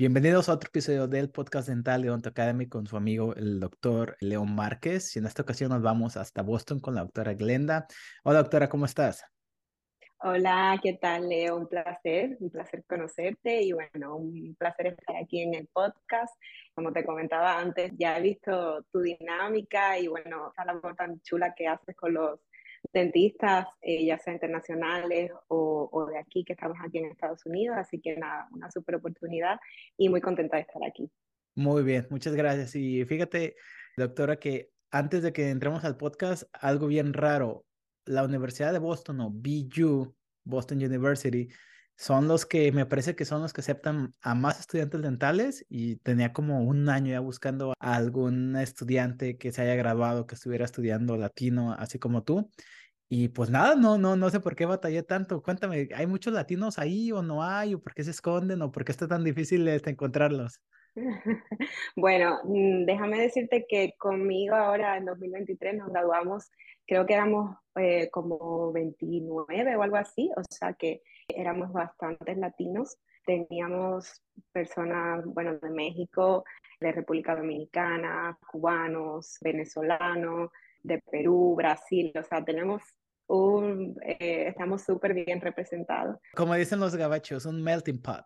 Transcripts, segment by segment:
Bienvenidos a otro episodio del podcast dental de Academy con su amigo el doctor León Márquez. Y en esta ocasión nos vamos hasta Boston con la doctora Glenda. Hola doctora, ¿cómo estás? Hola, ¿qué tal Leo? Un placer, un placer conocerte y bueno, un placer estar aquí en el podcast. Como te comentaba antes, ya he visto tu dinámica y bueno, esa labor tan chula que haces con los dentistas, eh, ya sea internacionales o, o, de aquí, que estamos aquí en Estados Unidos. Así que nada, una súper oportunidad y muy contenta de estar aquí. Muy bien, muchas gracias. Y fíjate, doctora, que antes de que entremos al podcast, algo bien raro. La Universidad de Boston o BU, Boston University, son los que me parece que son los que aceptan a más estudiantes dentales y tenía como un año ya buscando a algún estudiante que se haya graduado, que estuviera estudiando latino, así como tú. Y pues nada, no, no, no sé por qué batallé tanto. Cuéntame, ¿hay muchos latinos ahí o no hay? ¿O por qué se esconden? ¿O por qué está tan difícil este, encontrarlos? Bueno, mm, déjame decirte que conmigo ahora en 2023 nos graduamos, creo que éramos eh, como 29 o algo así, o sea que éramos bastantes latinos. Teníamos personas, bueno, de México, de República Dominicana, cubanos, venezolanos, de Perú, Brasil, o sea, tenemos un, eh, estamos súper bien representados. Como dicen los gabachos, un melting pot.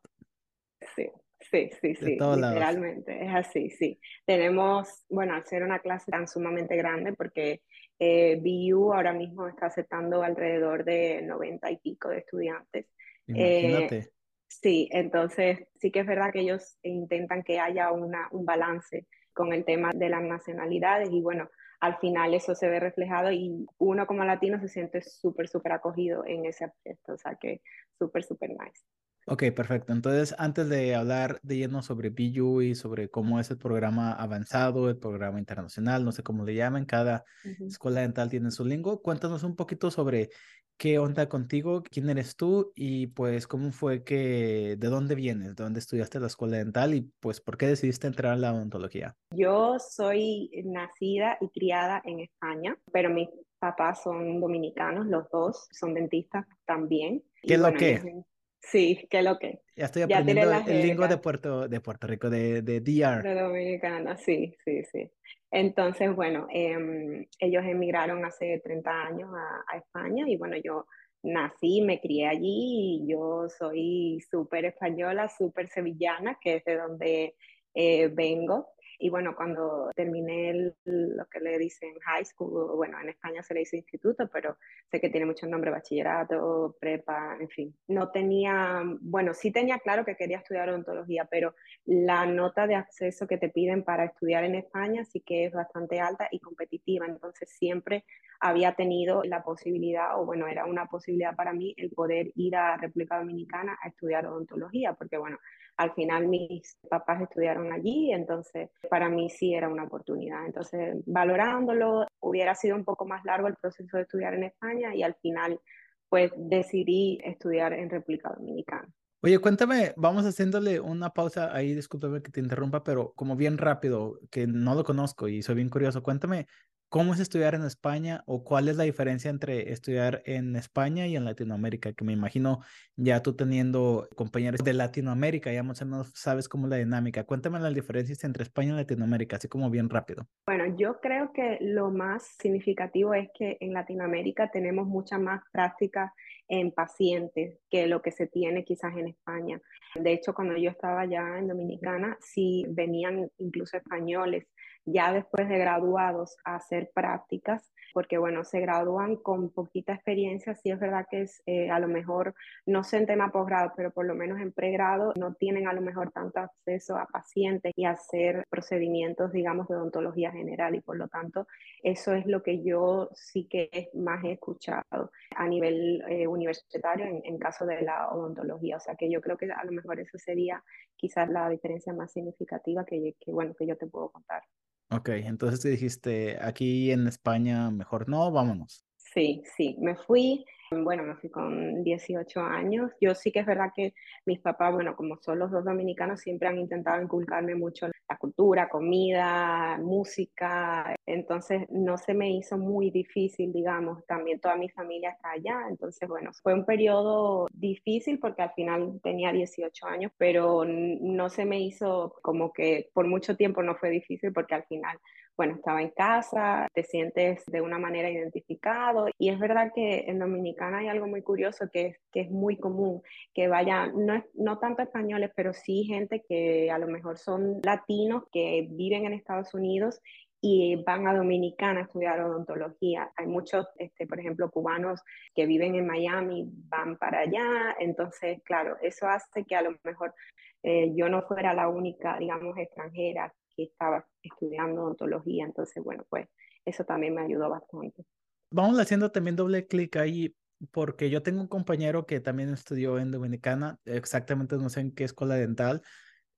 Sí, sí, sí, sí, literalmente, es así, sí. Tenemos, bueno, al ser una clase tan sumamente grande, porque eh, BU ahora mismo está aceptando alrededor de 90 y pico de estudiantes. Imagínate. Eh, sí, entonces sí que es verdad que ellos intentan que haya una, un balance con el tema de las nacionalidades y bueno, al final eso se ve reflejado y uno como latino se siente súper, súper acogido en ese aspecto, o sea que súper, súper nice. Ok, perfecto. Entonces, antes de hablar de lleno sobre BU y sobre cómo es el programa avanzado, el programa internacional, no sé cómo le llamen, cada escuela dental tiene su lingua, cuéntanos un poquito sobre qué onda contigo, quién eres tú y pues cómo fue que, de dónde vienes, de dónde estudiaste la escuela dental y pues por qué decidiste entrar a la odontología. Yo soy nacida y criada en España, pero mis papás son dominicanos, los dos son dentistas también. ¿Qué es lo que? Sí, que lo que. Ya estoy aprendiendo el lingua de Puerto, de Puerto Rico, de, de DR. De Dominicana, sí, sí, sí. Entonces, bueno, em, ellos emigraron hace 30 años a, España y bueno, yo nací, me crié allí y yo soy súper española, súper sevillana, que es de donde eh, vengo. Y bueno, cuando terminé lo que le dicen high school, bueno, en España se le dice instituto, pero sé que tiene mucho nombre, bachillerato, prepa, en fin. No tenía, bueno, sí tenía claro que quería estudiar odontología, pero la nota de acceso que te piden para estudiar en España sí que es bastante alta y competitiva. Entonces siempre había tenido la posibilidad, o bueno, era una posibilidad para mí el poder ir a República Dominicana a estudiar odontología, porque bueno, al final mis papás estudiaron allí, entonces para mí sí era una oportunidad. Entonces, valorándolo, hubiera sido un poco más largo el proceso de estudiar en España y al final pues decidí estudiar en República Dominicana. Oye, cuéntame, vamos haciéndole una pausa ahí, discúlpame que te interrumpa, pero como bien rápido, que no lo conozco y soy bien curioso, cuéntame ¿Cómo es estudiar en España o cuál es la diferencia entre estudiar en España y en Latinoamérica? Que me imagino ya tú teniendo compañeros de Latinoamérica, ya más o menos sabes cómo es la dinámica. Cuéntame las diferencias entre España y Latinoamérica, así como bien rápido. Bueno, yo creo que lo más significativo es que en Latinoamérica tenemos mucha más práctica en pacientes que lo que se tiene quizás en España. De hecho, cuando yo estaba ya en Dominicana, sí venían incluso españoles ya después de graduados hacer prácticas, porque bueno, se gradúan con poquita experiencia, sí es verdad que es eh, a lo mejor, no sé en tema posgrado, pero por lo menos en pregrado no tienen a lo mejor tanto acceso a pacientes y hacer procedimientos, digamos, de odontología general y por lo tanto eso es lo que yo sí que más he escuchado a nivel eh, universitario en, en caso de la odontología, o sea que yo creo que a lo mejor eso sería quizás la diferencia más significativa que bueno, que yo te puedo contar. Ok, entonces te dijiste, aquí en España mejor no, vámonos. Sí, sí, me fui Bueno, me fui con 18 años. Yo sí que es verdad que mis papás, bueno, como son los dos dominicanos, siempre han intentado inculcarme mucho la cultura, comida, música. Entonces no se me hizo muy difícil, digamos. También toda mi familia está allá. Entonces, bueno, fue un periodo difícil porque al final tenía 18 años, pero no se me hizo como que por mucho tiempo no fue difícil porque al final bueno, estaba en casa, te sientes de una manera identificado. Y es verdad que en Dominicana hay algo muy curioso que es, que es muy común, que vaya, no, no tanto españoles, pero sí gente que a lo mejor son latinos que viven en Estados Unidos y van a Dominicana a estudiar odontología. Hay muchos, este, por ejemplo, cubanos que viven en Miami, van para allá. Entonces, claro, eso hace que a lo mejor eh, yo no fuera la única, digamos, extranjera que estaba estudiando odontología, entonces bueno, pues eso también me ayudó bastante. Vamos haciendo también doble clic ahí, porque yo tengo un compañero que también estudió en Dominicana, exactamente no sé en qué escuela dental,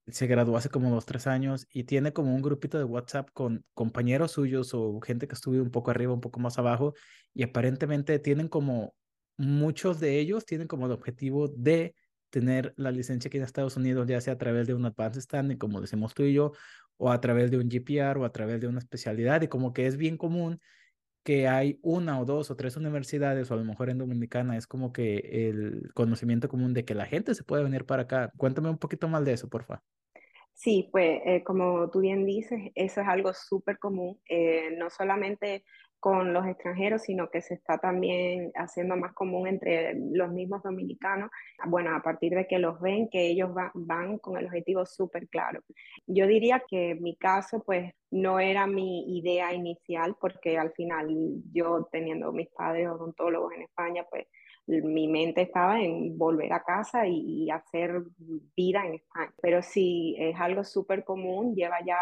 se graduó hace como dos, tres años y tiene como un grupito de WhatsApp con compañeros suyos o gente que estuvo un poco arriba, un poco más abajo y aparentemente tienen como, muchos de ellos tienen como el objetivo de tener la licencia aquí en Estados Unidos, ya sea a través de un Advanced Standing, como decimos tú y yo, o a través de un GPR o a través de una especialidad. Y como que es bien común que hay una o dos o tres universidades, o a lo mejor en Dominicana es como que el conocimiento común de que la gente se puede venir para acá. Cuéntame un poquito más de eso, por favor. Sí, pues eh, como tú bien dices, eso es algo súper común, eh, no solamente con los extranjeros, sino que se está también haciendo más común entre los mismos dominicanos, bueno, a partir de que los ven, que ellos van con el objetivo súper claro. Yo diría que mi caso, pues, no era mi idea inicial, porque al final yo teniendo mis padres odontólogos en España, pues mi mente estaba en volver a casa y, hacer vida en España. Pero sí, es algo súper común, lleva ya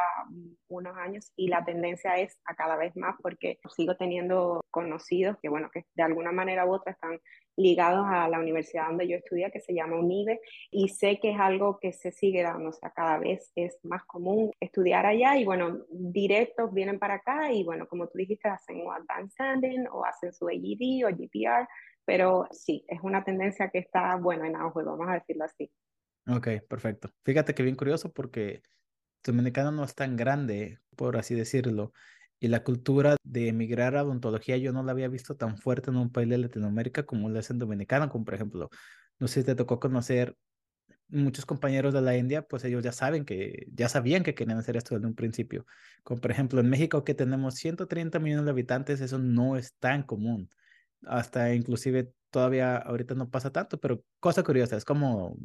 unos años y la tendencia es a cada vez más porque sigo teniendo conocidos que, bueno, que de alguna manera u otra están ligados a la universidad donde yo estudié, que se llama UNIBE, y sé que es algo que se sigue dando, o sea, cada vez es más común estudiar allá y bueno, directos vienen para acá y bueno, como tú dijiste, hacen un Advanced Standing o hacen su AED o GPR, pero sí, es una tendencia que está, bueno, en auge, vamos a decirlo así. Ok, perfecto. Fíjate que bien curioso porque Dominicana no es tan grande, por así decirlo, y la cultura de emigrar a odontología yo no la había visto tan fuerte en un país de Latinoamérica como lo es en Dominicana, como por ejemplo, no sé si te tocó conocer muchos compañeros de la India, pues ellos ya saben que, ya sabían que querían hacer esto desde un principio. Como por ejemplo en México que tenemos 130 millones de habitantes, eso no es tan común hasta inclusive todavía ahorita no pasa tanto, pero cosa curiosa, es como,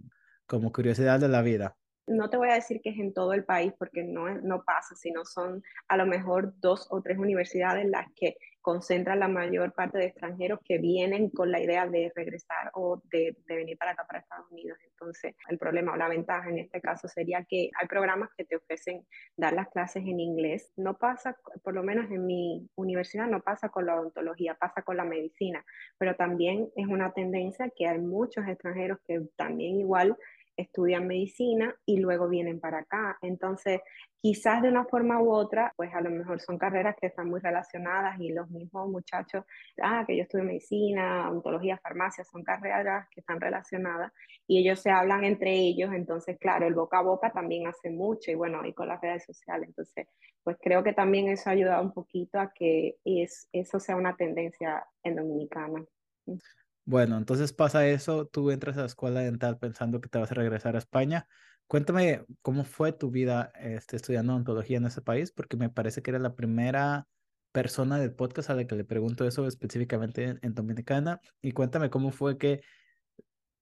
como curiosidad de la vida. No te voy a decir que es en todo el país porque no, no pasa, sino son a lo mejor dos o tres universidades las que concentra la mayor parte de extranjeros que vienen con la idea de regresar o de, venir para acá, para Estados Unidos. Entonces, el problema o la ventaja en este caso sería que hay programas que te ofrecen dar las clases en inglés. No pasa, por lo menos en mi universidad, no pasa con la odontología, pasa con la medicina, pero también es una tendencia que hay muchos extranjeros que también igual estudian medicina y luego vienen para acá. Entonces, quizás de una forma u otra, pues a lo mejor son carreras que están muy relacionadas y los mismos muchachos, ah, que yo estudio medicina, ontología, farmacia, son carreras que están relacionadas y ellos se hablan entre ellos, entonces, claro, el boca a boca también hace mucho y bueno, y con las redes sociales, entonces, pues creo que también eso ha ayudado un poquito a que es, eso sea una tendencia en Dominicana. Bueno, entonces pasa eso, tú entras a la escuela dental pensando que te vas a regresar a España. Cuéntame cómo fue tu vida este, estudiando odontología en ese país, porque me parece que era la primera persona del podcast a la que le pregunto eso específicamente en Dominicana. Y cuéntame cómo fue que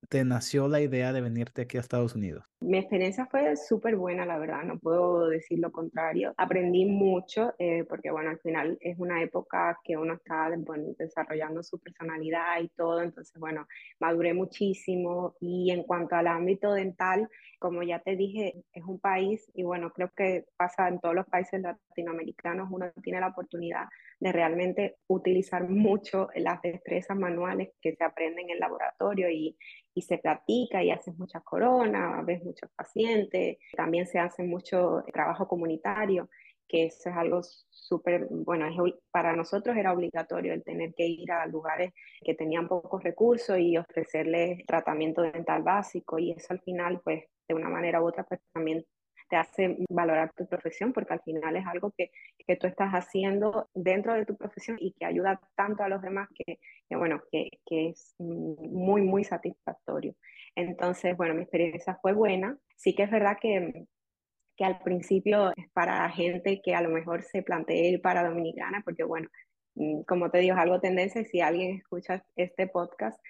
te nació la idea de venirte aquí a Estados Unidos? Mi experiencia fue súper buena, la verdad, no puedo decir lo contrario. Aprendí mucho eh, porque, bueno, al final es una época que uno está desarrollando su personalidad y todo, entonces, bueno, maduré muchísimo y en cuanto al ámbito dental, como ya te dije, es un país y, bueno, creo que pasa en todos los países latinoamericanos, uno tiene la oportunidad de realmente utilizar mucho las destrezas manuales que se aprenden en el laboratorio y, y se practica y haces muchas coronas, ves muchos pacientes, también se hace mucho trabajo comunitario que eso es algo súper, bueno, para nosotros era obligatorio el tener que ir a lugares que tenían pocos recursos y ofrecerles tratamiento dental básico y eso al final, pues, de una manera u otra, pues también te hace valorar tu profesión, porque al final es algo que, que tú estás haciendo dentro de tu profesión y que ayuda tanto a los demás que, bueno, que, que, es muy, muy satisfactorio. Entonces, bueno, mi experiencia fue buena. Sí que es verdad que, que al principio es para gente que a lo mejor se plantea ir para Dominicana, porque bueno, Mm, como te digo, es algo tendencia si alguien escucha este podcast,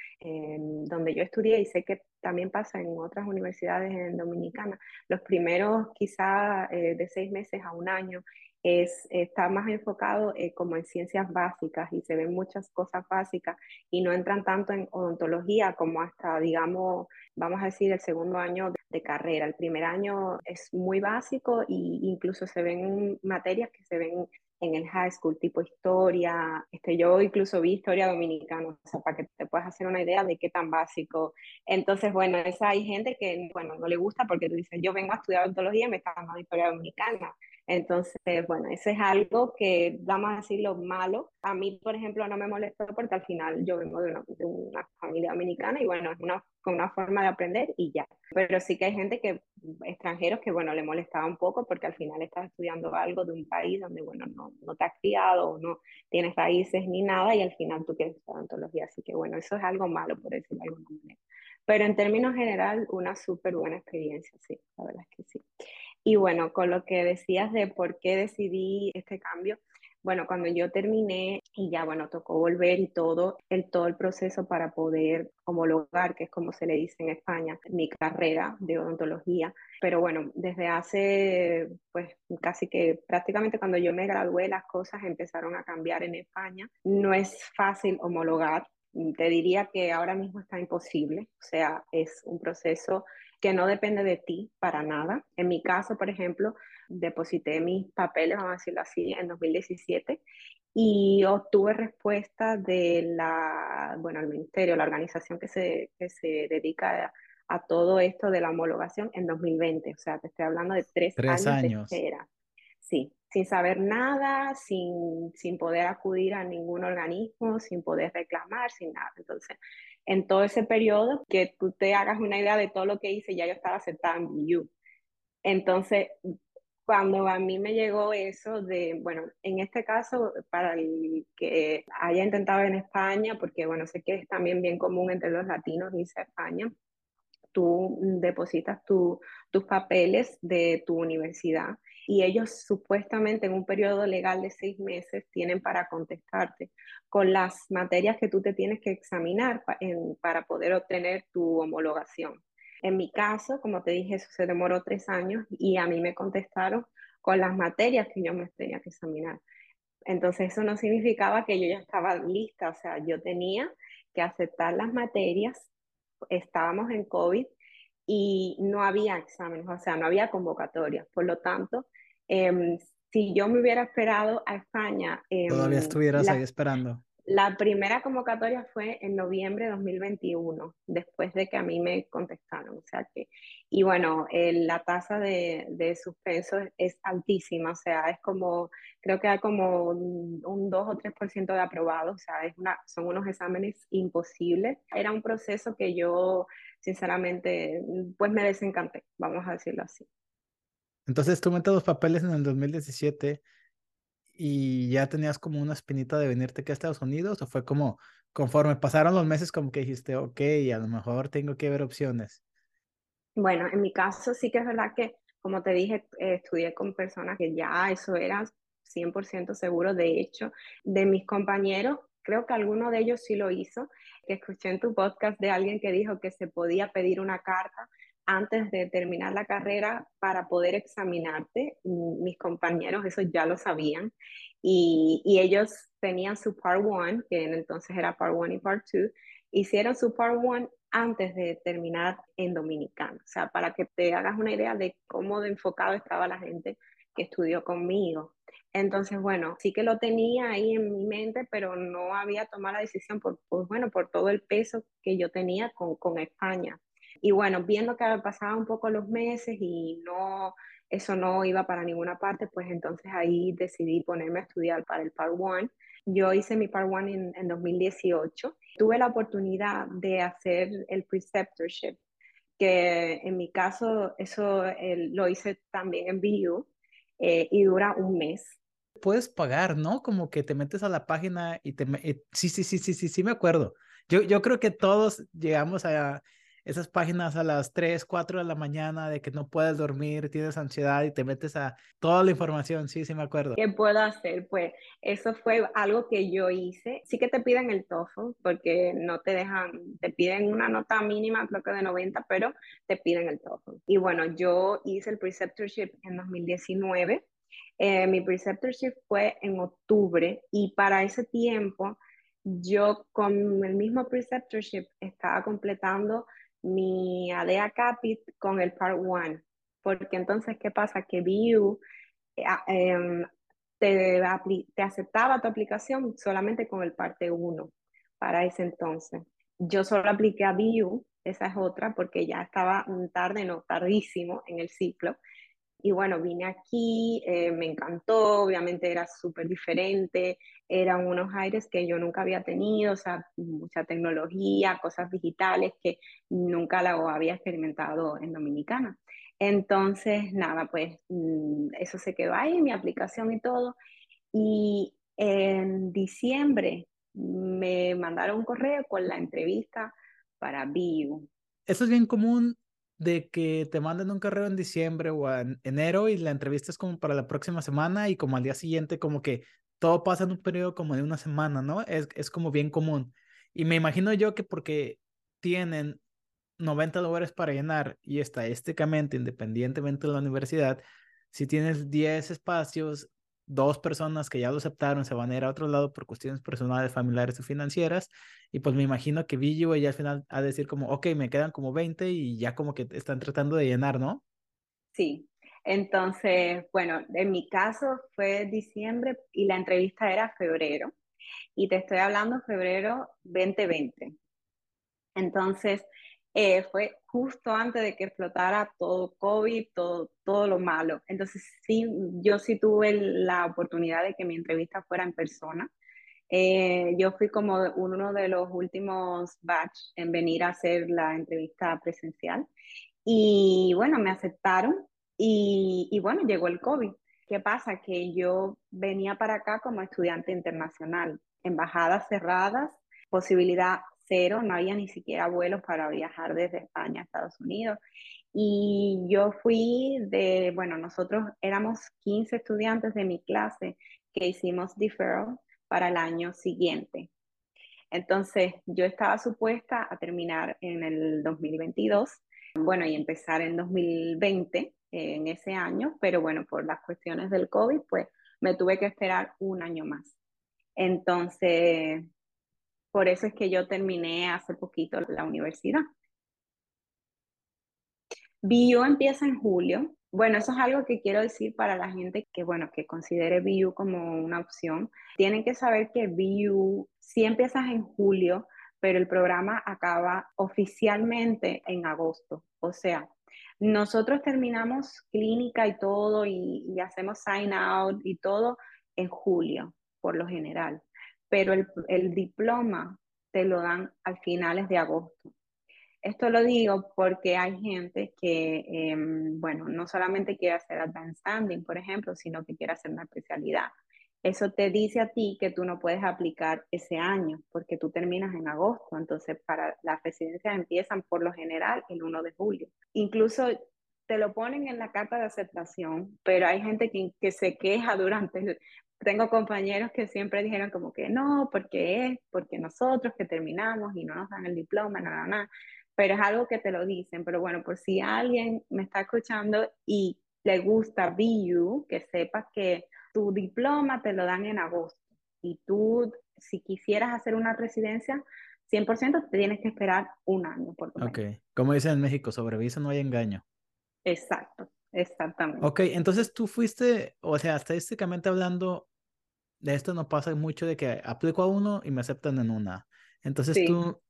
donde yo estudié y sé que también pasa en otras universidades en Dominicana, los primeros quizá eh, de seis meses a un año es, está más enfocado eh, como en ciencias básicas y se ven muchas cosas básicas y no entran tanto en odontología como hasta, digamos, vamos a decir, el segundo año de carrera. El primer año es muy básico e incluso se ven materias que se ven en el high school, tipo historia, este, yo incluso vi historia dominicana, o sea, para que te puedas hacer una idea de qué tan básico. Entonces, bueno, esa hay gente que, bueno, no le gusta porque tú dices, yo vengo a estudiar odontología y me está dando historia dominicana. Entonces, bueno, eso es algo que, vamos a decirlo, malo. A mí, por ejemplo, no me molestó porque al final yo vengo de una, de una familia dominicana y bueno, es una, una forma de aprender y ya. Pero sí que hay gente que, extranjeros, que bueno, le molestaba un poco porque al final estás estudiando algo de un país donde, bueno, no, no te has criado o no tienes raíces ni nada y al final tú quieres estudiar odontología. Así que bueno, eso es algo malo, por decirlo de alguna manera. Pero en términos general, una súper buena experiencia, sí, la verdad. Y bueno, con lo que decías de por qué decidí este cambio, bueno, cuando yo terminé y ya, bueno, tocó volver y todo, el, todo el proceso para poder homologar, que es como se le dice en España, mi carrera de odontología. Pero bueno, desde hace, pues casi que prácticamente cuando yo me gradué, las cosas empezaron a cambiar en España. No es fácil homologar. Te diría que ahora mismo está imposible, o sea, es un proceso que no depende de ti para nada. En mi caso, por ejemplo, deposité mis papeles, vamos a decirlo así, en 2017 y obtuve respuesta de la, bueno, el ministerio, la organización que se, que se dedica a, todo esto de la homologación en 2020. O sea, te estoy hablando de tres, tres años, de espera. Sí, sin saber nada, sin, sin poder acudir a ningún organismo, sin poder reclamar, sin nada. Entonces, en todo ese periodo, que tú te hagas una idea de todo lo que hice, ya yo estaba aceptada en BU. Entonces, cuando a mí me llegó eso de, bueno, en este caso, para el que haya intentado en España, porque bueno, sé que es también bien común entre los latinos irse a España, tú depositas tus papeles de tu universidad y ellos supuestamente en un periodo legal de seis meses tienen para contestarte con las materias que tú te tienes que examinar para poder obtener tu homologación. En mi caso, como te dije, eso se demoró tres años y a mí me contestaron con las materias que yo me tenía que examinar. Entonces eso no significaba que yo ya estaba lista, o sea, yo tenía que aceptar las materias, estábamos en COVID y no había exámenes, o sea, no había convocatorias. Por lo tanto, Em, si yo me hubiera esperado a España... Todavía em, estuvieras ahí esperando. La primera convocatoria fue en noviembre de 2021, después de que a mí me contestaron. O sea que, y bueno, la tasa de, de, suspenso es altísima, o sea, es como, creo que hay como un, 2 o 3% de aprobados, o sea, es una, son unos exámenes imposibles. Era un proceso que yo, sinceramente, pues me desencanté, vamos a decirlo así. Entonces tú metes los papeles en el 2017 y ya tenías como una espinita de venirte aquí a Estados Unidos o fue como conforme pasaron los meses como que dijiste, ok, a lo mejor tengo que ver opciones. Bueno, en mi caso sí que es verdad que, como te dije, eh, estudié con personas que ya eso era 100% seguro. De hecho, de mis compañeros, creo que alguno de ellos sí lo hizo, escuché en tu podcast de alguien que dijo que se podía pedir una carta antes de terminar la carrera para poder examinarte. Mis compañeros eso ya lo sabían y, ellos tenían su Part 1, que entonces era Part 1 y Part 2, hicieron su Part 1 antes de terminar en Dominicano. O sea, para que te hagas una idea de cómo de enfocado estaba la gente que estudió conmigo. Entonces, bueno, sí que lo tenía ahí en mi mente, pero no había tomado la decisión por, pues, bueno, por todo el peso que yo tenía con, con España. Y bueno, viendo que pasaban un poco los meses y no, eso no iba para ninguna parte, pues entonces ahí decidí ponerme a estudiar para el Part 1. Yo hice mi Part 1 en, en 2018. Tuve la oportunidad de hacer el preceptorship, que en mi caso eso lo hice también en BU eh, y dura un mes. Puedes pagar, ¿no? Como que te metes a la página y te... sí, sí, sí, sí, sí, sí, me acuerdo. Yo, yo creo que todos llegamos a esas páginas a las 3, 4 de la mañana de que no puedes dormir, tienes ansiedad y te metes a toda la información. Sí, sí, me acuerdo. ¿Qué puedo hacer? Pues eso fue algo que yo hice. Sí que te piden el TOEFL porque no te dejan, te piden una nota mínima, creo que de 90, pero te piden el TOEFL. Y bueno, yo hice el preceptorship en 2019. Eh, mi preceptorship fue en octubre y para ese tiempo yo con el mismo preceptorship estaba completando mi ADEA Capit con el Part 1, porque entonces, ¿qué pasa? Que BU eh, em, te, aceptaba tu aplicación solamente con el parte 1 para ese entonces. Yo solo apliqué a BU, esa es otra, porque ya estaba tarde, no, tardísimo en el ciclo. Y bueno, vine aquí, eh, me encantó, obviamente era súper diferente, eran unos aires que yo nunca había tenido, o sea, mucha tecnología, cosas digitales que nunca la había experimentado en Dominicana. Entonces, nada, pues mm, eso se quedó ahí, mi aplicación y todo. Y en diciembre me mandaron un correo con la entrevista para BIU. Eso es bien común de que te manden un correo en diciembre o en enero y la entrevista es como para la próxima semana y como al día siguiente como que todo pasa en un periodo como de una semana, ¿no? Es, es como bien común. Y me imagino yo que porque tienen 90 lugares para llenar y estadísticamente, independientemente de la universidad, si tienes 10 espacios, dos personas que ya lo aceptaron se van a ir a otro lado por cuestiones personales, familiares o financieras. Y pues me imagino que Billo ella al final a decir como, ok, me quedan como 20 y ya como que están tratando de llenar, ¿no? Sí. Entonces, bueno, en mi caso fue diciembre y la entrevista era febrero. Y te estoy hablando febrero 2020. Entonces, eh, fue justo antes de que explotara todo COVID, todo, todo lo malo. Entonces, sí, yo sí tuve la oportunidad de que mi entrevista fuera en persona. Eh, yo fui como uno de los últimos batch en venir a hacer la entrevista presencial. Y bueno, me aceptaron y, y bueno, llegó el COVID. ¿Qué pasa? Que yo venía para acá como estudiante internacional, embajadas cerradas, posibilidad cero, no había ni siquiera vuelos para viajar desde España a Estados Unidos. Y yo fui de, bueno, nosotros éramos 15 estudiantes de mi clase que hicimos deferral para el año siguiente. Entonces, yo estaba supuesta a terminar en el 2022, bueno, y empezar en 2020, en ese año, pero bueno, por las cuestiones del COVID, pues me tuve que esperar un año más. Entonces, por eso es que yo terminé hace poquito la universidad. BU empieza en julio. Bueno, eso es algo que quiero decir para la gente que, bueno, que considere BU como una opción. Tienen que saber que BU sí empiezas en julio, pero el programa acaba oficialmente en agosto. O sea, nosotros terminamos clínica y todo y hacemos sign out y todo en julio, por lo general pero el, diploma te lo dan al finales de agosto. Esto lo digo porque hay gente que, em, bueno, no solamente quiere hacer advanced standing, por ejemplo, sino que quiere hacer una especialidad. Eso te dice a ti que tú no puedes aplicar ese año porque tú terminas en agosto. Entonces, para las residencias empiezan por lo general el 1 de julio. Incluso te lo ponen en la carta de aceptación, pero hay gente que, que se queja durante el, tengo compañeros que siempre dijeron como que no, porque es, porque nosotros que terminamos y no nos dan el diploma, nada, nada, pero es algo que te lo dicen, pero bueno, por si alguien me está escuchando y le gusta BU, que sepas que tu diploma te lo dan en agosto y tú, si quisieras hacer una residencia, 100% te tienes que esperar un año por lo Ok, como dicen en México, sobrevisa no hay engaño. Exacto. Exactamente. Ok, entonces tú fuiste, o sea, estadísticamente hablando, de esto no pasa mucho de que aplico a uno y me aceptan en una. Entonces tú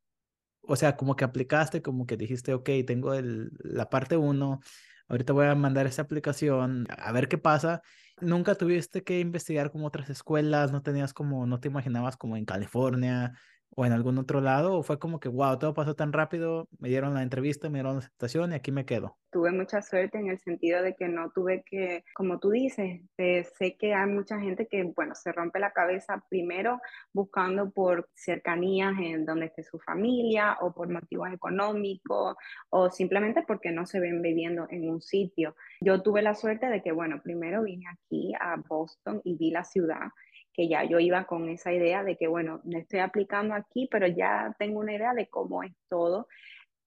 o sea, como que aplicaste, como que dijiste, ok, tengo el, la parte uno, ahorita voy a mandar esa aplicación, a ver qué pasa. Nunca tuviste que investigar como otras escuelas, no tenías como, no te imaginabas como en California o en algún otro lado, o fue como que, wow, todo pasó tan rápido, me dieron la entrevista, me dieron la aceptación y aquí me quedo. Tuve mucha suerte en el sentido de que no tuve que, como tú dices, eh, sé que hay mucha gente que, bueno, se rompe la cabeza primero buscando por cercanías en donde esté su familia o por motivos económicos o simplemente porque no se ven viviendo en un sitio. Yo tuve la suerte de que, bueno, primero vine aquí a Boston y vi la ciudad que ya yo iba con esa idea de que, bueno, me estoy aplicando aquí, pero ya tengo una idea de cómo es todo.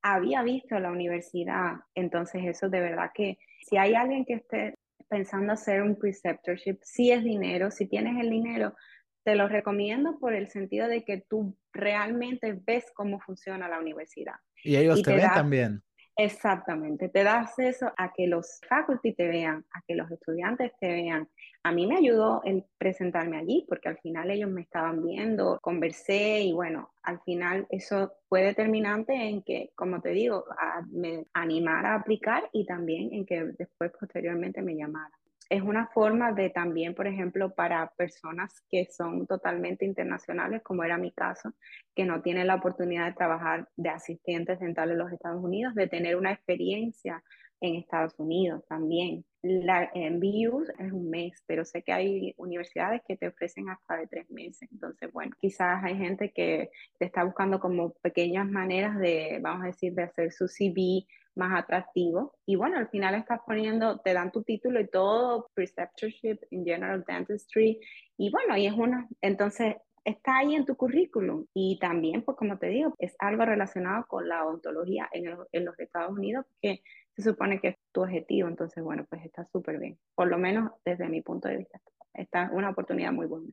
Había visto la universidad, entonces eso de verdad que si hay alguien que esté pensando hacer un preceptorship, si es dinero, si tienes el dinero, te lo recomiendo por el sentido de que tú realmente ves cómo funciona la universidad. Y ellos te, ven también. Exactamente, te da acceso a que los faculty te vean, a que los estudiantes te vean. A mí me ayudó el presentarme allí porque al final ellos me estaban viendo, conversé y bueno, al final eso fue determinante en que, como te digo, me animara a aplicar y también en que después posteriormente me llamaran es una forma de también, por ejemplo, para personas que son totalmente internacionales, como era mi caso, que no tienen la oportunidad de trabajar de asistentes dentales en los Estados Unidos, de tener una experiencia en Estados Unidos también. La MBU es un mes, pero sé que hay universidades que te ofrecen hasta de tres meses. Entonces, bueno, quizás hay gente que te está buscando como pequeñas maneras de, vamos a decir, de hacer su CV más atractivo. Y bueno, al final estás poniendo, te dan tu título y todo, Preceptorship in General Dentistry. Y bueno, y es una, entonces está ahí en tu currículum. Y también, pues como te digo, es algo relacionado con la odontología en, en los Estados Unidos, que se supone que es tu objetivo. Entonces, bueno, pues está súper bien. Por lo menos desde mi punto de vista, está una oportunidad muy buena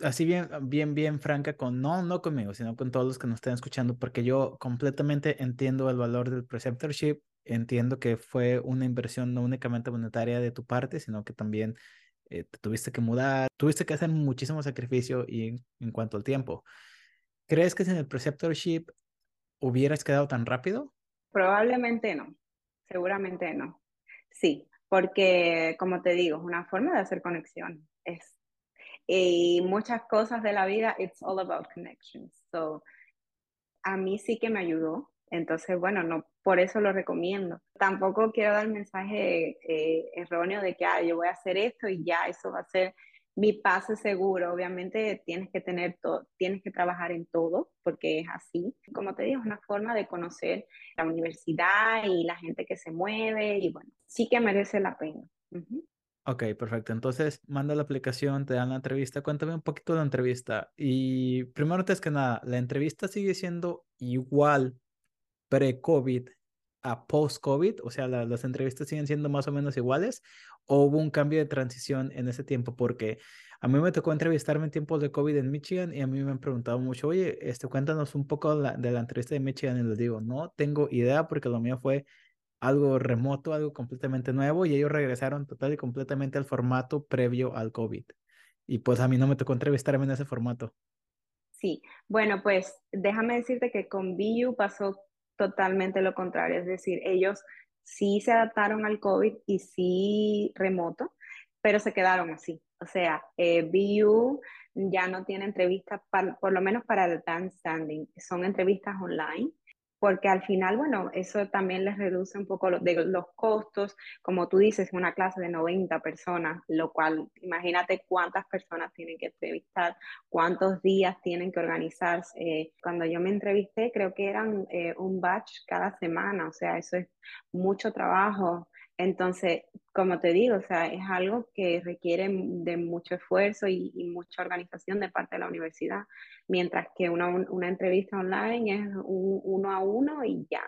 así bien, bien, bien franca con, no, no conmigo, sino con todos los que nos estén escuchando, porque yo completamente entiendo el valor del preceptorship, entiendo que fue una inversión no únicamente monetaria de tu parte, sino que también eh, te tuviste que mudar, tuviste que hacer muchísimo sacrificio y en, cuanto al tiempo. ¿Crees que sin el preceptorship hubieras quedado tan rápido? Probablemente no, seguramente no. Sí, porque como te digo, es una forma de hacer conexión. Es y muchas cosas de la vida, it's all about connections. So, a mí sí que me ayudó. Entonces, bueno, no, por eso lo recomiendo. Tampoco quiero dar mensaje eh, erróneo de que ah, yo voy a hacer esto y ya eso va a ser mi pase seguro. Obviamente tienes que tener todo, tienes que trabajar en todo porque es así. Como te digo, es una forma de conocer la universidad y la gente que se mueve y bueno, sí que merece la pena. Ok, perfecto. Entonces, manda la aplicación, te dan la entrevista. Cuéntame un poquito de la entrevista. Y primero, antes que nada, ¿la entrevista sigue siendo igual pre-COVID a post-COVID? O sea, ¿las entrevistas siguen siendo más o menos iguales? ¿O hubo un cambio de transición en ese tiempo? Porque a mí me tocó entrevistarme en tiempos de COVID en Michigan y a mí me han preguntado mucho, oye, este, cuéntanos un poco de la, entrevista de Michigan. Y les digo, no tengo idea porque lo mío fue algo remoto, algo completamente nuevo y ellos regresaron total y completamente al formato previo al COVID. Y pues a mí no me tocó entrevistarme en ese formato. Sí, bueno, pues déjame decirte que con BU pasó totalmente lo contrario, es decir, ellos sí se adaptaron al COVID y sí remoto, pero se quedaron así. O sea, eh, BU ya no tiene entrevistas, por lo menos para el dance standing, son entrevistas online porque al final, bueno, eso también les reduce un poco de los costos, como tú dices, una clase de 90 personas, lo cual imagínate cuántas personas tienen que entrevistar, cuántos días tienen que organizarse. Eh, cuando yo me entrevisté, creo que eran eh, un batch cada semana, o sea, eso es mucho trabajo. Entonces, como te digo, o sea, es algo que requiere de mucho esfuerzo y, mucha organización de parte de la universidad, mientras que una, una entrevista online es uno a uno y ya.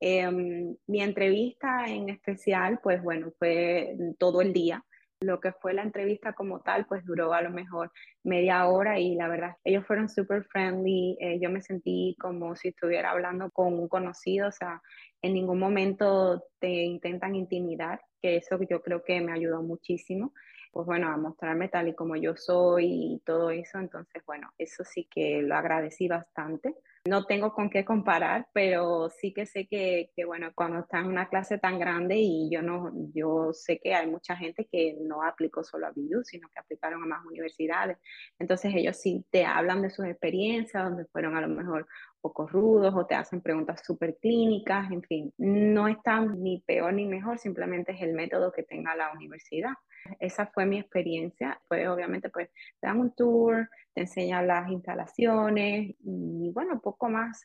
Em, mi entrevista en especial, pues bueno, fue todo el día. Lo que fue la entrevista como tal, pues duró a lo mejor media hora y la verdad, ellos fueron súper friendly. Eh, yo me sentí como si estuviera hablando con un conocido, o sea, en ningún momento te intentan intimidar, que eso yo creo que me ayudó muchísimo. Pues bueno, a mostrarme tal y como yo soy y todo eso. Entonces, bueno, eso sí que lo agradecí bastante. No tengo con qué comparar, pero sí que sé que, que, bueno, cuando estás en una clase tan grande y yo no, yo sé que hay mucha gente que no aplicó solo a BU, sino que aplicaron a más universidades. Entonces ellos sí te hablan de sus experiencias, donde fueron a lo mejor poco rudos o te hacen preguntas súper clínicas, en fin, no están ni peor ni mejor, simplemente es el método que tenga la universidad. Esa fue mi experiencia. Pues obviamente pues te dan un tour, te enseñan las instalaciones y bueno, poco más.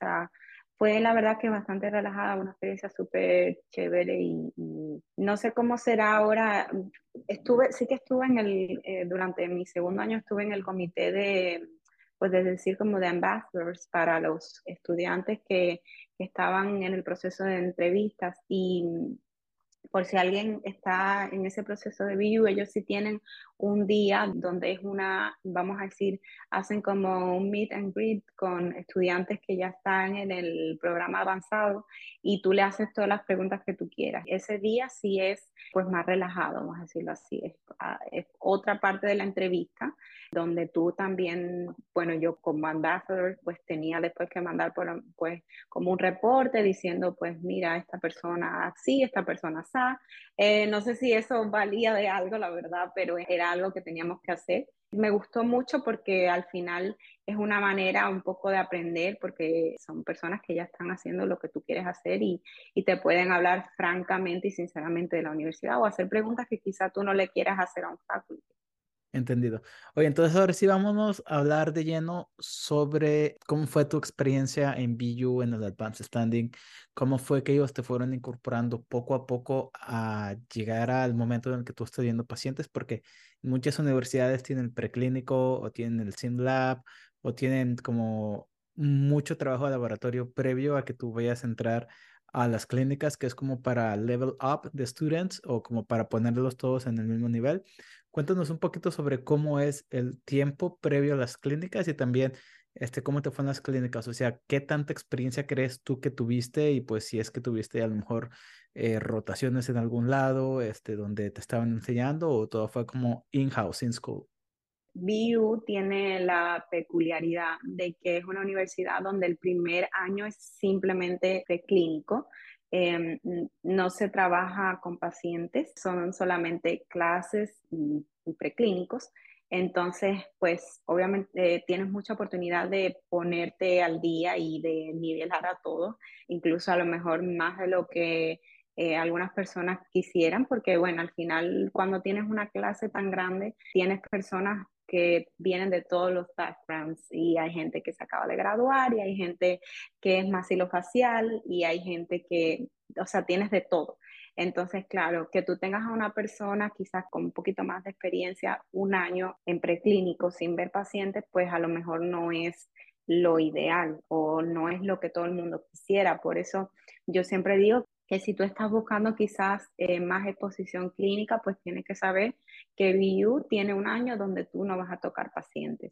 fue la verdad que bastante relajada, una experiencia súper chévere y, no sé cómo será ahora. Estuve, sí que estuve en el, eh, durante mi segundo año estuve en el comité de pues de decir como de ambassadors para los estudiantes que, estaban en el proceso de entrevistas. Y por si alguien está en ese proceso de BU, ellos sí tienen un día donde es una, vamos a decir, hacen como un meet and greet con estudiantes que ya están en el programa avanzado y tú le haces todas las preguntas que tú quieras. Ese día sí es pues más relajado, vamos a decirlo así, es, ah, otra parte de la entrevista donde tú también, bueno, yo como ambassador, pues tenía después que mandar por, pues como un reporte diciendo, pues mira, esta persona así, esta persona así. Eh, no sé si eso valía de algo, la verdad, pero era algo que teníamos que hacer. Me gustó mucho porque al final es una manera un poco de aprender porque son personas que ya están haciendo lo que tú quieres hacer y, y te pueden hablar francamente y sinceramente de la universidad o hacer preguntas que quizá tú no le quieras hacer a un faculty. Entendido. Oye, entonces ahora sí vámonos a hablar de lleno sobre cómo fue tu experiencia en BU, en el Advanced Standing, cómo fue que ellos te fueron incorporando poco a poco a llegar al momento en el que tú estás viendo pacientes, porque muchas universidades tienen el preclínico o tienen el SimLab o tienen como mucho trabajo de laboratorio previo a que tú vayas a entrar a las clínicas, que es como para level up de students o como para ponerlos todos en el mismo nivel. Cuéntanos un poquito sobre cómo es el tiempo previo a las clínicas y también este, cómo te fueron las clínicas, o sea, qué tanta experiencia crees tú que tuviste y pues si es que tuviste a lo mejor eh, rotaciones en algún lado, este, donde te estaban enseñando o todo fue como in-house, in school. BU tiene la peculiaridad de que es una universidad donde el primer año es simplemente clínico, Em, no se trabaja con pacientes, son solamente clases y, preclínicos. Entonces, pues obviamente eh, tienes mucha oportunidad de ponerte al día y de nivelar a todo, incluso a lo mejor más de lo que eh, algunas personas quisieran, porque bueno, al final cuando tienes una clase tan grande, tienes personas que vienen de todos los backgrounds y hay gente que se acaba de graduar y hay gente que es más facial y hay gente que, o sea, tienes de todo. Entonces, claro, que tú tengas a una persona quizás con un poquito más de experiencia, un año en preclínico sin ver pacientes, pues a lo mejor no es lo ideal o no es lo que todo el mundo quisiera. Por eso yo siempre digo que si tú estás buscando quizás eh, más exposición clínica, pues tienes que saber que BU tiene un año donde tú no vas a tocar pacientes.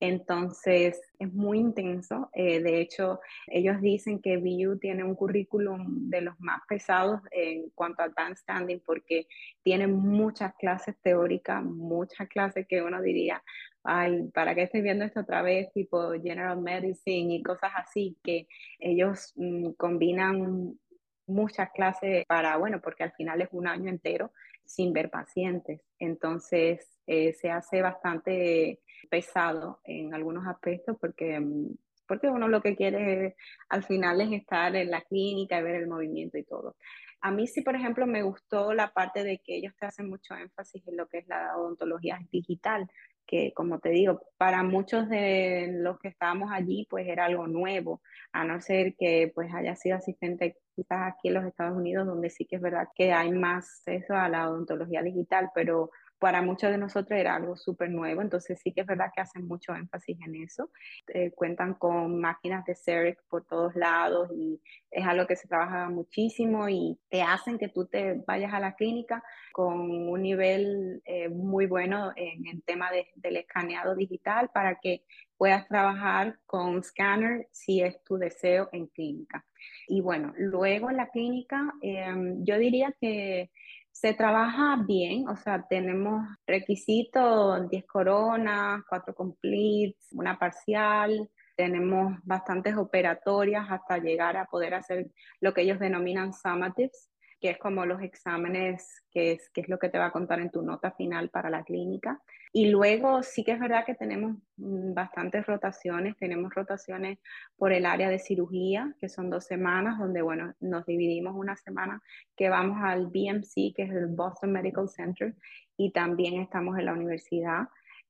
Entonces, es muy intenso. Eh, de hecho, ellos dicen que BU tiene un currículum de los más pesados en cuanto a advanced standing porque tiene muchas clases teóricas, muchas clases que uno diría, ay, ¿para qué estoy viendo esto otra vez? Tipo General Medicine y cosas así, que ellos mm, combinan muchas clases para, bueno, porque al final es un año entero sin ver pacientes. Entonces, eh, se hace bastante pesado en algunos aspectos porque, mm, porque uno lo que quiere al final es estar en la clínica y ver el movimiento y todo. A mí sí, por ejemplo, me gustó la parte de que ellos te hacen mucho énfasis en lo que es la odontología digital, que como te digo, para muchos de los que estábamos allí, pues era algo nuevo, a no ser que pues haya sido asistente quizás aquí en los Estados Unidos, donde sí que es verdad que hay más eso a la odontología digital, pero para muchos de nosotros era algo súper nuevo, entonces sí que es verdad que hacen mucho énfasis en eso. Eh, cuentan con máquinas de CEREC por todos lados y es algo que se trabaja muchísimo y te hacen que tú te vayas a la clínica con un nivel eh, muy bueno en el tema del escaneado digital para que puedas trabajar con scanner si es tu deseo en clínica. Y bueno, luego en la clínica, em, yo diría que Se trabaja bien, o sea, tenemos requisitos, 10 coronas, 4 completes, una parcial, tenemos bastantes operatorias hasta llegar a poder hacer lo que ellos denominan summatives, que es como los exámenes, que es, que es lo que te va a contar en tu nota final para la clínica. Y luego sí que es verdad que tenemos mm, bastantes rotaciones, tenemos rotaciones por el área de cirugía, que son dos semanas, donde, bueno, nos dividimos una semana que vamos al BMC, que es el Boston Medical Center, y también estamos en la universidad.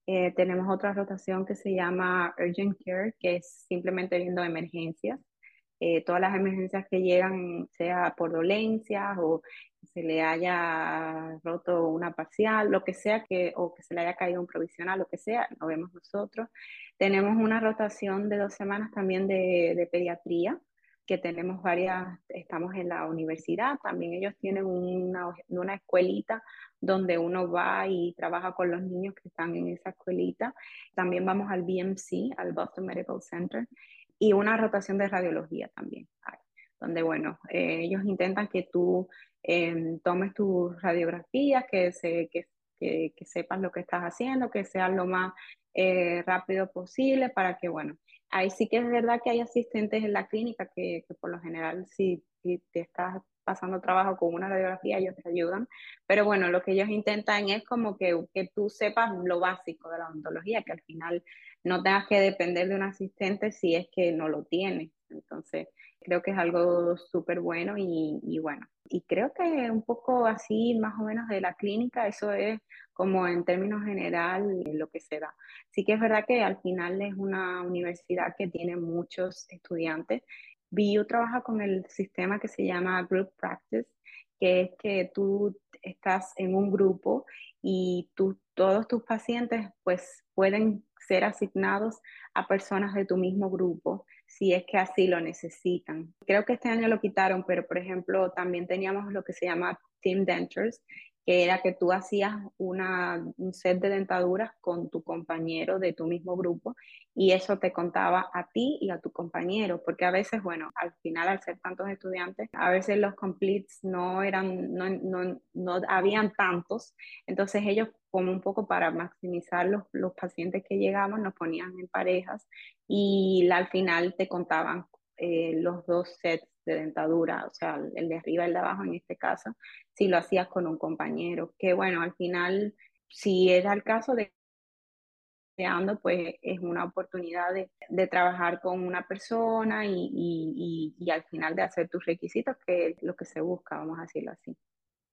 Eh, tenemos otra rotación que se llama Urgent Care, que es simplemente viendo emergencias. Eh, todas las emergencias que llegan, sea por dolencias o se le haya roto una parcial, lo que sea, que, o que se le haya caído un provisional, lo que sea, lo vemos nosotros. Tenemos una rotación de dos semanas también de, pediatría, que tenemos varias, estamos en la universidad, también ellos tienen una, una escuelita donde uno va y trabaja con los niños que están en esa escuelita. También vamos al BMC, al Boston Medical Center, y una rotación de radiología también, donde, bueno, eh, ellos intentan que tú em, tomes tus radiografías, que, se, que, que, sepas lo que estás haciendo, que sea lo más eh, rápido posible para que, bueno, ahí sí que es verdad que hay asistentes en la clínica que, que por lo general si, si, te estás pasando trabajo con una radiografía, ellos te ayudan, pero bueno, lo que ellos intentan es como que, que tú sepas lo básico de la odontología, que al final no tengas que depender de un asistente si es que no lo tienes. Entonces, creo que es algo súper bueno y, y, bueno, y creo que un poco así, más o menos de la clínica, eso es como en términos general lo que se da. Sí que es verdad que al final es una universidad que tiene muchos estudiantes. BU trabaja con el sistema que se llama Group Practice, que es que tú estás en un grupo y tú, todos tus pacientes pues pueden ser asignados a personas de tu mismo grupo si es que así lo necesitan. Creo que este año lo quitaron, pero por ejemplo también teníamos lo que se llama Team Dentures, que era que tú hacías una, un set de dentaduras con tu compañero de tu mismo grupo y eso te contaba a ti y a tu compañero, porque a veces, bueno, al final al ser tantos estudiantes, a veces los completes no eran, no, no, no habían tantos, entonces ellos como un poco para maximizar los, los pacientes que llegaban, nos ponían en parejas y al final te contaban eh, los dos sets de dentadura, o sea, el de arriba y el de abajo en este caso, si lo hacías con un compañero, que bueno, al final, si era el caso de pues es una oportunidad de, de, trabajar con una persona y, y, y, al final de hacer tus requisitos, que es lo que se busca, vamos a decirlo así.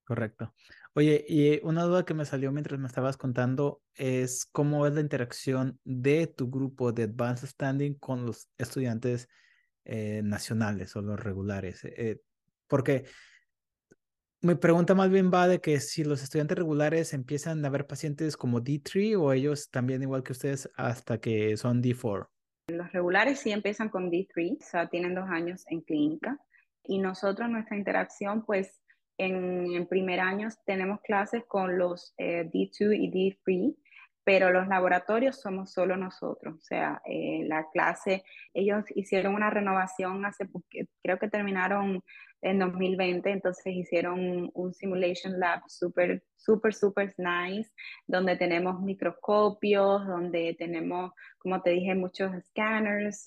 Correcto. Oye, y una duda que me salió mientras me estabas contando es cómo es la interacción de tu grupo de Advanced Standing con los estudiantes eh, nacionales o los regulares. Eh, porque mi pregunta más bien va de que si los estudiantes regulares empiezan a ver pacientes como D3 o ellos también igual que ustedes hasta que son D4. Los regulares sí empiezan con D3, o sea, tienen dos años en clínica. Y nosotros, nuestra interacción, pues en, primer año tenemos clases con los eh, D2 y D3 pero los laboratorios somos solo nosotros. O sea, eh, la clase, ellos hicieron una renovación hace, creo que terminaron en 2020, entonces hicieron un simulation lab súper, súper, súper nice, donde tenemos microscopios, donde tenemos, como te dije, muchos scanners.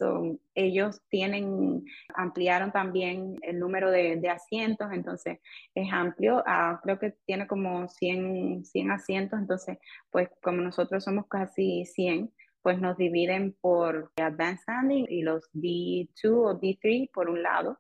ellos tienen, ampliaron también el número de, de asientos, entonces es amplio. Ah, creo que tiene como 100, 100 asientos, entonces, pues como nosotros somos casi 100, pues nos dividen por Advanced Standing y los D2 o D3 por un lado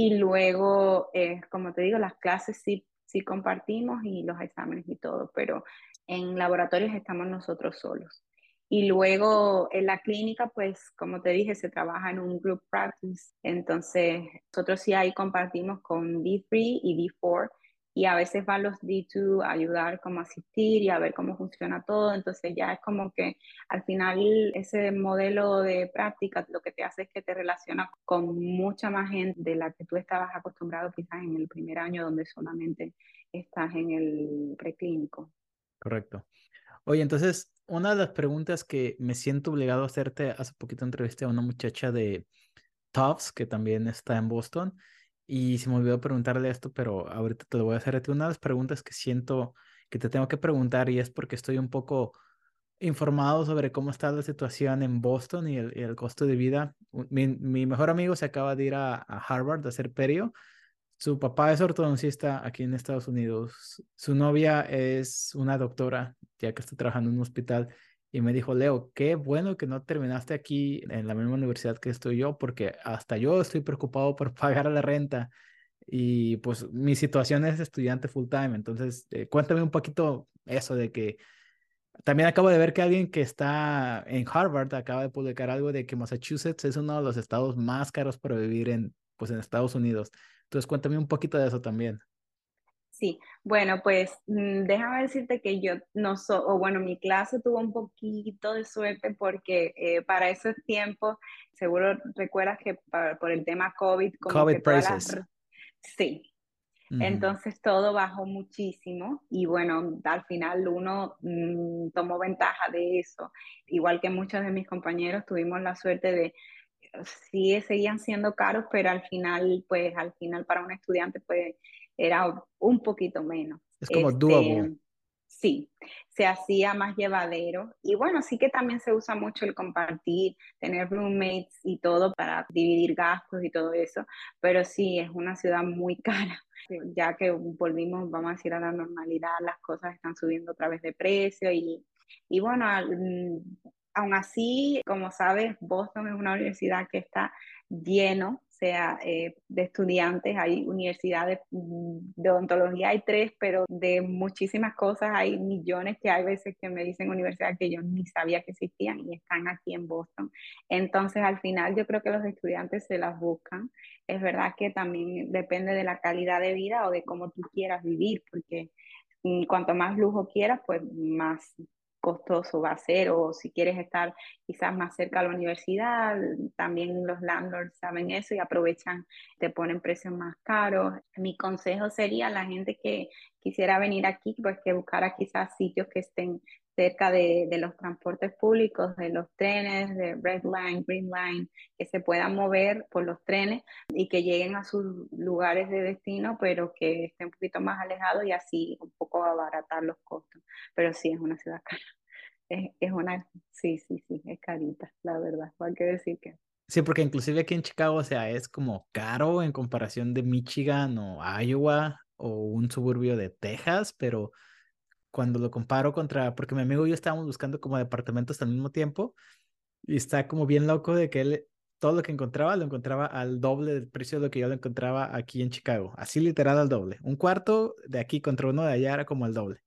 y luego, eh, como te digo, las clases sí, sí compartimos y los exámenes y todo, pero en laboratorios estamos nosotros solos. Y luego en la clínica, pues como te dije, se trabaja en un group practice. Entonces, nosotros sí ahí compartimos con D3 y D4 y a veces van los D2 a ayudar como a asistir y a ver cómo funciona todo, entonces ya es como que al final ese modelo de práctica lo que te hace es que te relaciona con mucha más gente de la que tú estabas acostumbrado quizás en el primer año donde solamente estás en el preclínico. Correcto. Oye, entonces, una de las preguntas que me siento obligado a hacerte, hace poquito entrevisté a una muchacha de Tufts, que también está en Boston, Y se me olvidó preguntarle esto, pero ahorita te lo voy a hacer a ti. Una de las preguntas que siento que te tengo que preguntar y es porque estoy un poco informado sobre cómo está la situación en Boston y el, costo de vida. Mi, mi, mejor amigo se acaba de ir a, a Harvard a hacer perio. Su papá es ortodoncista aquí en Estados Unidos. Su novia es una doctora, ya que está trabajando en un hospital. Y me dijo, Leo, qué bueno que no terminaste aquí en la misma universidad que estoy yo, porque hasta yo estoy preocupado por pagar la renta. Y pues mi situación es estudiante full time. Entonces, eh, cuéntame un poquito eso de que también acabo de ver que alguien que está en Harvard acaba de publicar algo de que Massachusetts es uno de los estados más caros para vivir en, pues, en Estados Unidos. Entonces, cuéntame un poquito de eso también. Sí, bueno, pues mm, déjame decirte que yo no soy, o bueno, mi clase tuvo un poquito de suerte porque eh, para esos tiempos, seguro recuerdas que por el tema COVID, como COVID que Sí, entonces todo bajó muchísimo y bueno, al final uno mm, tomó ventaja de eso. Igual que muchos de mis compañeros tuvimos la suerte de, sí seguían siendo caros, pero al final, pues al final para un estudiante pues era un poquito menos. Es como este, Sí, se hacía más llevadero. Y bueno, sí que también se usa mucho el compartir, tener roommates y todo para dividir gastos y todo eso, pero sí, es una ciudad muy cara. Ya que volvimos, vamos a decir, a la normalidad, las cosas están subiendo otra vez de precio y, y bueno, mm, aún así, como sabes, Boston es una universidad que está lleno, sea, eh, de estudiantes, hay universidades mm, de odontología, hay tres, pero de muchísimas cosas hay millones que hay veces que me dicen universidades que yo ni sabía que existían y están aquí en Boston. Entonces, al final yo creo que los estudiantes se las buscan. Es verdad que también depende de la calidad de vida o de cómo tú quieras vivir, porque mm, cuanto más lujo quieras, pues más costoso va a ser o si quieres estar quizás más cerca a la universidad, también los landlords saben eso y aprovechan, te ponen precios más caros. Mi consejo sería a la gente que quisiera venir aquí, pues que buscara quizás sitios que estén cerca de, de, los transportes públicos, de los trenes, de Red Line, Green Line, que se puedan mover por los trenes y que lleguen a sus lugares de destino, pero que estén un poquito más alejados y así un poco abaratar los costos. Pero sí, es una ciudad cara. Es, es una, sí, sí, sí, es carita, la verdad, hay que decir que. Sí, porque inclusive aquí en Chicago, o sea, es como caro en comparación de Michigan o Iowa o un suburbio de Texas, pero cuando lo comparo contra, porque mi amigo y yo estábamos buscando como departamentos al mismo tiempo y está como bien loco de que él todo lo que encontraba lo encontraba al doble del precio de lo que yo lo encontraba aquí en Chicago, así literal al doble. Un cuarto de aquí contra uno de allá era como el doble.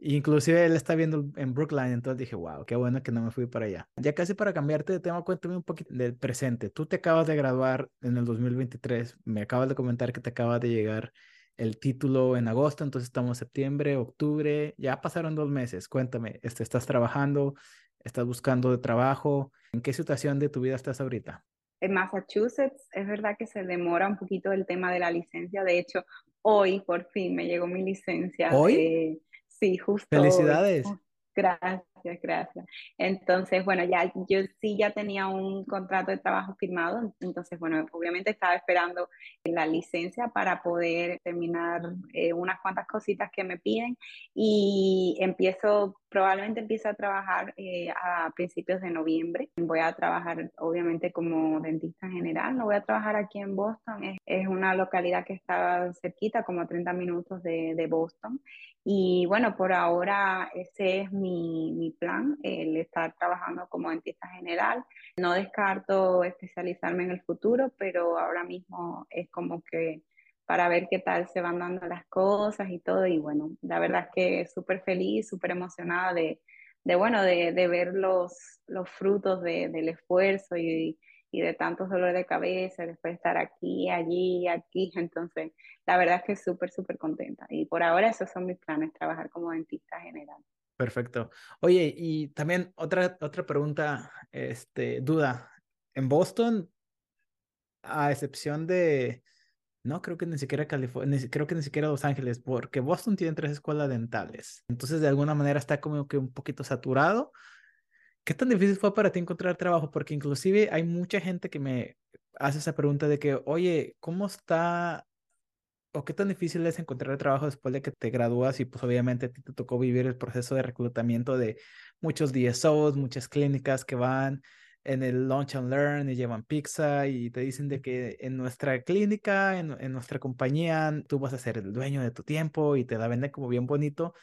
Inclusive él está viendo en Brookline, entonces dije, wow, qué bueno que no me fui para allá. Ya casi para cambiarte de tema, cuéntame un poquito del presente. Tú te acabas de graduar en el 2023, me acabas de comentar que te acaba de llegar el título en agosto, entonces estamos en septiembre, octubre, ya pasaron dos meses. Cuéntame, este, ¿estás trabajando? ¿Estás buscando de trabajo? ¿En qué situación de tu vida estás ahorita? En Massachusetts es verdad que se demora un poquito el tema de la licencia. De hecho, hoy por fin me llegó mi licencia. ¿Hoy? sí, justo. Felicidades. Gracias, gracias. Entonces, bueno, ya yo sí ya tenía un contrato de trabajo firmado, entonces, bueno, obviamente estaba esperando la licencia para poder terminar eh, unas cuantas cositas que me piden y empiezo, probablemente empiezo a trabajar eh, a principios de noviembre. Voy a trabajar, obviamente, como dentista general, no voy a trabajar aquí en Boston, es, es una localidad que está cerquita, como a 30 minutos de, de Boston. Y bueno, por ahora ese es mi, mi, plan, el estar trabajando como dentista general. No descarto especializarme en el futuro, pero ahora mismo es como que para ver qué tal se van dando las cosas y todo. Y bueno, la verdad es que súper feliz, súper emocionada de, de, bueno, de, de ver los, los frutos de, del esfuerzo y, y de tantos dolores de cabeza, después de estar aquí, allí, aquí. Entonces, la verdad es que súper, súper contenta. Y por ahora esos son mis planes, trabajar como dentista general. Perfecto. Oye, y también otra, otra pregunta, este, duda. En Boston, a excepción de, no creo que ni siquiera California, creo que ni siquiera Los Ángeles, porque Boston tiene tres escuelas dentales. Entonces, de alguna manera está como que un poquito saturado ¿Qué tan difícil fue para ti encontrar trabajo? Porque inclusive hay mucha gente que me hace esa pregunta de que, oye, ¿cómo está o qué tan difícil es encontrar trabajo después de que te gradúas y pues obviamente a ti te tocó vivir el proceso de reclutamiento de muchos DSOs, muchas clínicas que van en el Launch and Learn y llevan pizza y te dicen de que en nuestra clínica, en, en nuestra compañía, tú vas a ser el dueño de tu tiempo y te la venden como bien bonito.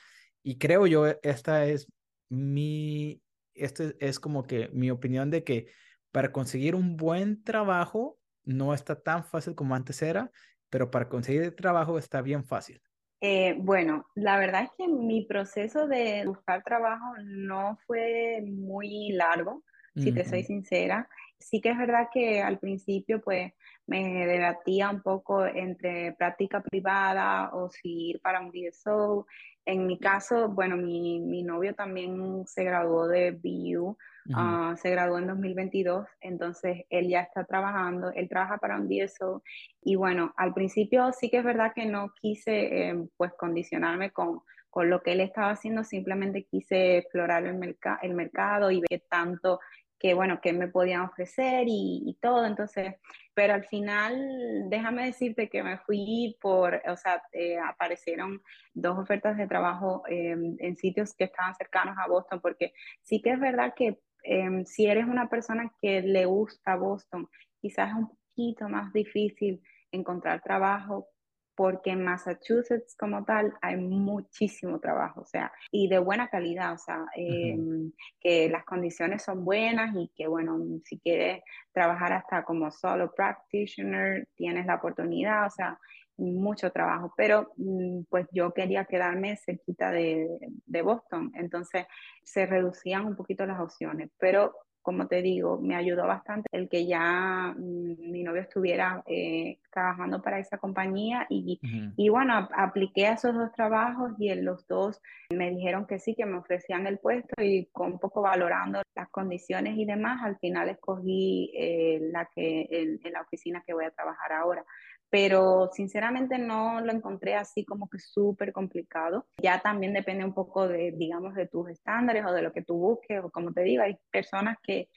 Y creo yo, esta es mi, este es como que mi opinión de que para conseguir un buen trabajo no está tan fácil como antes era pero para conseguir trabajo está bien fácil. Eh, bueno, la verdad es que mi proceso de buscar trabajo no fue muy largo, si te soy sincera. Sí que es verdad que al principio pues me debatía un poco entre práctica privada o si ir para un DSO. En mi caso, bueno, mi, mi novio también se graduó de BU, ah, se graduó en 2022, entonces él ya está trabajando, él trabaja para un DSO y bueno, al principio sí que es verdad que no quise eh, pues condicionarme con, con lo que él estaba haciendo, simplemente quise explorar el, el mercado y ver tanto que bueno, que me podían ofrecer y, todo, entonces, pero al final, déjame decirte que me fui por, o sea, eh, aparecieron dos ofertas de trabajo em, en sitios que estaban cercanos a Boston, porque sí que es verdad que em, si eres una persona que le gusta Boston, quizás es un poquito más difícil encontrar trabajo porque en Massachusetts como tal hay muchísimo trabajo, o sea, y de buena calidad, o sea, em, que las condiciones son buenas y que, bueno, si quieres trabajar hasta como solo practitioner, tienes la oportunidad, o sea, mucho trabajo, pero mm, pues yo quería quedarme cerquita de, de Boston, entonces se reducían un poquito las opciones, pero como te digo, me ayudó bastante el que ya mm, mi novio estuviera eh, trabajando para esa compañía y, y bueno, apliqué a esos dos trabajos y en los dos me dijeron que sí, que me ofrecían el puesto y con un poco valorando las condiciones y demás, al final escogí eh, la que, en la oficina que voy a trabajar ahora pero sinceramente no lo encontré así como que súper complicado. Ya también depende un poco de, digamos, de tus estándares o de lo que tú busques, o como te digo, hay personas que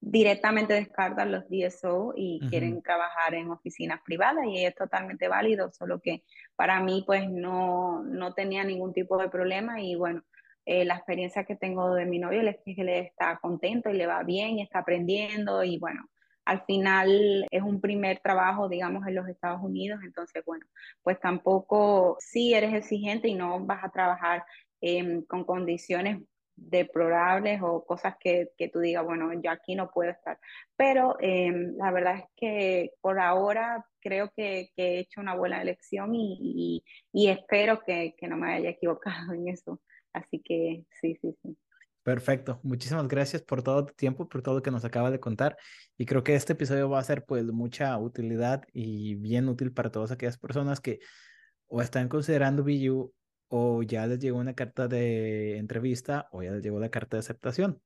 directamente descartan los DSO y quieren trabajar en oficinas privadas y es totalmente válido, solo que para mí pues no, no tenía ningún tipo de problema y bueno, eh, la experiencia que tengo de mi novio es que él está contento y le va bien y está aprendiendo y bueno, al final es un primer trabajo, digamos, en los Estados Unidos, entonces, bueno, pues tampoco, sí eres exigente y no vas a trabajar em, con condiciones deplorables o cosas que, que, tú digas, bueno, yo aquí no puedo estar. Pero em, la verdad es que por ahora creo que, he hecho una buena elección y, y, y espero que, que, no me haya equivocado en eso. Así que sí, sí, sí. Perfecto. Muchísimas gracias por todo tu tiempo, por todo lo que nos acaba de contar. Y creo que este episodio va a ser pues mucha utilidad y bien útil para todas aquellas personas que o están considerando BU o ya les llegó una carta de entrevista o ya les llegó la carta de aceptación.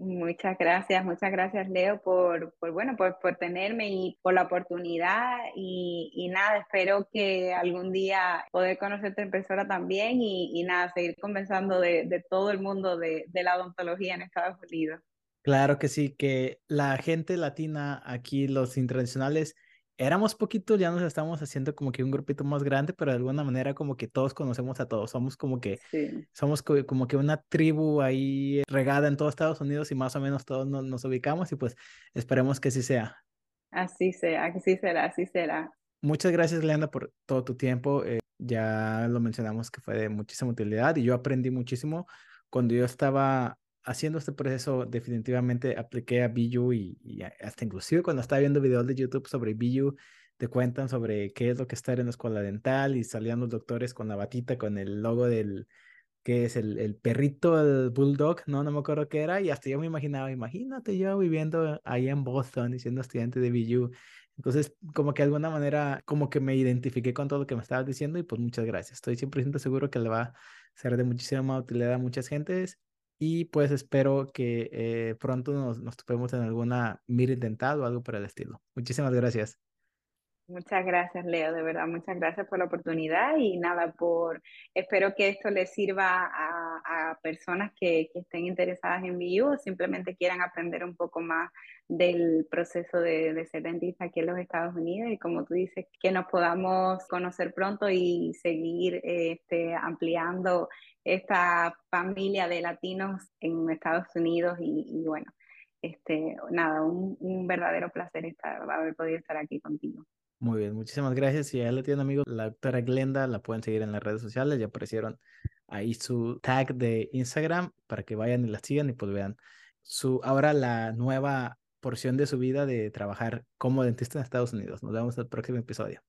Muchas gracias, muchas gracias Leo por, por bueno, por, por, tenerme y por la oportunidad y, y, nada, espero que algún día poder conocerte en persona también y, y nada, seguir conversando de, de, todo el mundo de, de la odontología en Estados Unidos. Claro que sí, que la gente latina aquí, los internacionales, éramos poquitos, ya nos estamos haciendo como que un grupito más grande, pero de alguna manera como que todos conocemos a todos, somos como que, somos como que una tribu ahí regada en todo Estados Unidos y más o menos todos nos, ubicamos y pues esperemos que así sea. Así sea, así será, así será. Muchas gracias, Leandra, por todo tu tiempo. Eh, ya lo mencionamos que fue de muchísima utilidad y yo aprendí muchísimo cuando yo estaba haciendo este proceso, definitivamente apliqué a Biyu y, hasta inclusive cuando estaba viendo videos de YouTube sobre Biyu, te cuentan sobre qué es lo que es estar en la escuela dental y salían los doctores con la batita, con el logo del, que es el, el perrito, el bulldog, no, no me acuerdo qué era, y hasta yo me imaginaba, imagínate yo viviendo ahí en Boston y siendo estudiante de BU. Entonces, como que de alguna manera, como que me identifiqué con todo lo que me estabas diciendo y pues muchas gracias. Estoy 100% seguro que le va a ser de muchísima utilidad a muchas gentes y pues espero que eh, pronto nos, nos topemos en alguna mira dental o algo por el estilo. Muchísimas gracias. Muchas gracias, Leo, de verdad, muchas gracias por la oportunidad y nada, por espero que esto le sirva a, a personas que, que, estén interesadas en BU o simplemente quieran aprender un poco más del proceso de, de, ser dentista aquí en los Estados Unidos y como tú dices, que nos podamos conocer pronto y seguir este, ampliando esta familia de latinos en Estados Unidos y, bueno, este, nada, un, verdadero placer estar, haber podido estar aquí contigo. Muy bien, muchísimas gracias. Si ya le tienen amigo, la doctora Glenda, la pueden seguir en las redes sociales. Ya aparecieron ahí su tag de Instagram para que vayan y la sigan y pues vean su ahora la nueva porción de su vida de trabajar como dentista en Estados Unidos. Nos vemos en el próximo episodio.